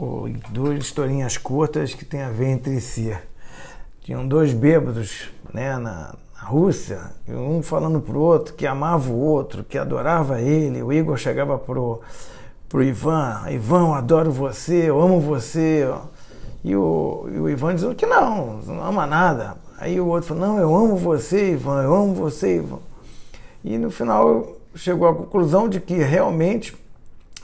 ou duas historinhas curtas que têm a ver entre si. Tinham dois bêbados né, na, na Rússia, um falando pro outro que amava o outro, que adorava ele. O Igor chegava pro, pro Ivan, Ivan, eu adoro você, eu amo você. E o, e o Ivan dizendo que não, não ama nada. Aí o outro falou, não, eu amo você, Ivan, eu amo você, Ivan. E no final chegou à conclusão de que realmente,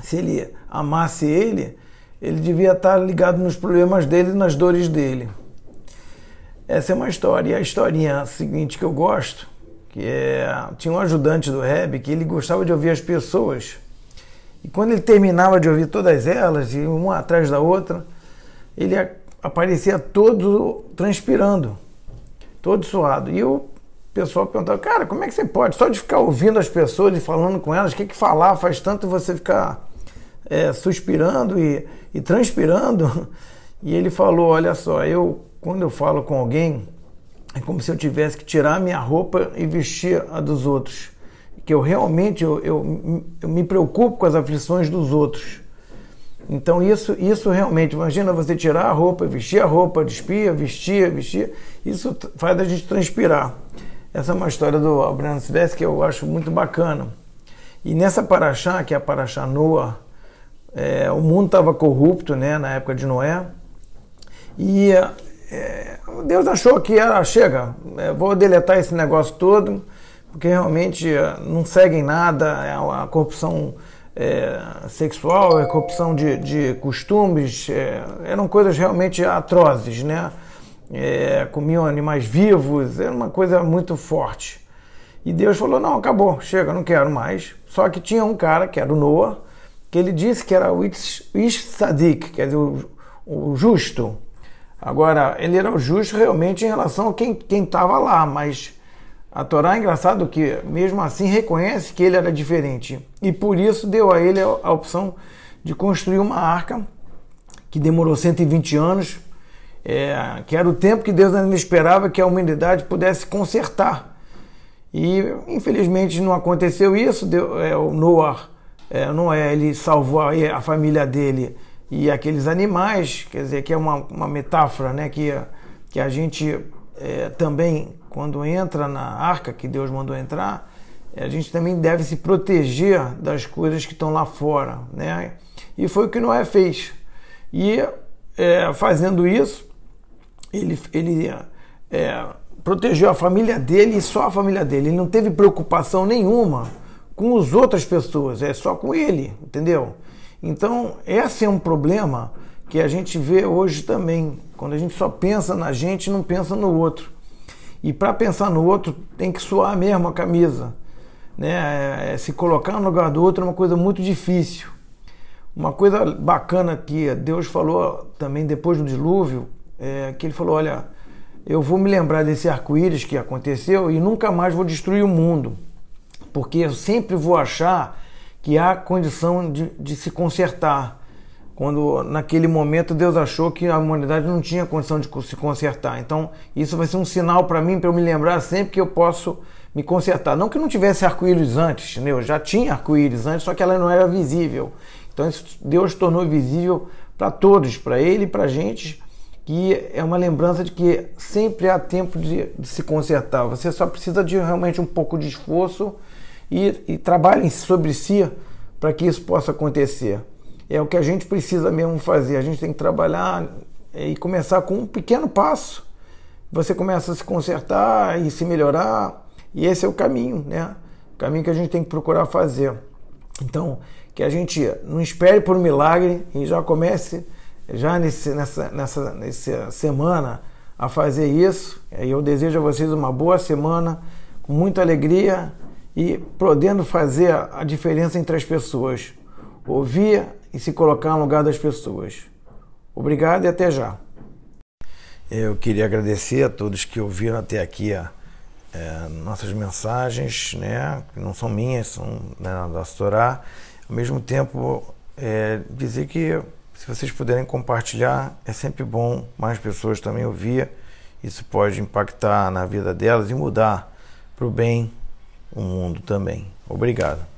se ele amasse ele, ele devia estar ligado nos problemas dele nas dores dele. Essa é uma história. E a historinha seguinte que eu gosto, que é tinha um ajudante do Reb que ele gostava de ouvir as pessoas. E quando ele terminava de ouvir todas elas, uma atrás da outra, ele aparecia todo transpirando, todo suado. E o pessoal perguntava, cara, como é que você pode? Só de ficar ouvindo as pessoas e falando com elas, o que, que falar faz tanto você ficar é, suspirando e, e transpirando. E ele falou: Olha só, eu quando eu falo com alguém, é como se eu tivesse que tirar minha roupa e vestir a dos outros. Que eu realmente eu, eu, eu me preocupo com as aflições dos outros. Então isso, isso realmente, imagina você tirar a roupa, vestir a roupa, despir, vestir, vestir, isso faz a gente transpirar. Essa é uma história do Abraham Silvestre que eu acho muito bacana. E nessa paraxá, que é a paraxá Noah, é, o mundo estava corrupto né, na época de Noé. E é, Deus achou que era, chega, é, vou deletar esse negócio todo, porque realmente é, não seguem nada, é uma corrupção é, sexual, é corrupção de, de costumes, eram coisas realmente atrozes, né? Comiam animais vivos, era uma coisa muito forte. E Deus falou: não, acabou, chega, não quero mais. Só que tinha um cara, que era o Noah, que ele disse que era o Ish Sadik, quer dizer, o, o, justo. Agora, ele era o justo realmente em relação a quem estava lá, mas a Torá é engraçado que, mesmo assim, reconhece que ele era diferente. E por isso deu a ele a, opção de construir uma arca que demorou 120 anos, é, que era o tempo que Deus ainda esperava que a humanidade pudesse consertar. E infelizmente não aconteceu isso. Deu, é, o Noah é, não é ele salvou a, família dele e aqueles animais, quer dizer, que é uma, uma metáfora, né, que, que a gente é, também, quando entra na arca que Deus mandou entrar, a gente também deve se proteger das coisas que estão lá fora, né? E foi o que Noé fez. E é, fazendo isso, ele, ele é, protegeu a família dele e só a família dele. Ele não teve preocupação nenhuma com as outras pessoas, é só com ele, entendeu? Então, esse é um problema que a gente vê hoje também, quando a gente só pensa na gente não pensa no outro. E para pensar no outro, tem que suar mesmo a camisa. Né? É, é, se colocar no lugar do outro é uma coisa muito difícil. Uma coisa bacana que Deus falou também depois do dilúvio, é que ele falou: Olha, eu vou me lembrar desse arco-íris que aconteceu e nunca mais vou destruir o mundo porque eu sempre vou achar que há condição de, de se consertar. Quando naquele momento Deus achou que a humanidade não tinha condição de se consertar. Então, isso vai ser um sinal para mim, para eu me lembrar sempre que eu posso me consertar. Não que não tivesse arco-íris antes, entendeu? já tinha arco-íris antes, só que ela não era visível. Então, Deus tornou visível para todos, para ele e para a gente, que é uma lembrança de que sempre há tempo de, de se consertar. Você só precisa de realmente um pouco de esforço e, e trabalhem sobre si para que isso possa acontecer. É o que a gente precisa mesmo fazer. A gente tem que trabalhar e começar com um pequeno passo. Você começa a se consertar e se melhorar, e esse é o caminho, né? O caminho que a gente tem que procurar fazer. Então, que a gente não espere por um milagre e já comece já nesse, nessa, nessa, nessa semana a fazer isso. Eu desejo a vocês uma boa semana, com muita alegria e podendo fazer a diferença entre as pessoas, ouvir e se colocar no lugar das pessoas. Obrigado e até já. Eu queria agradecer a todos que ouviram até aqui é, nossas mensagens, né, que não são minhas, são né, da Torá. Ao mesmo tempo, é, dizer que se vocês puderem compartilhar, é sempre bom mais pessoas também ouvir. Isso pode impactar na vida delas e mudar para o bem o mundo também. Obrigado.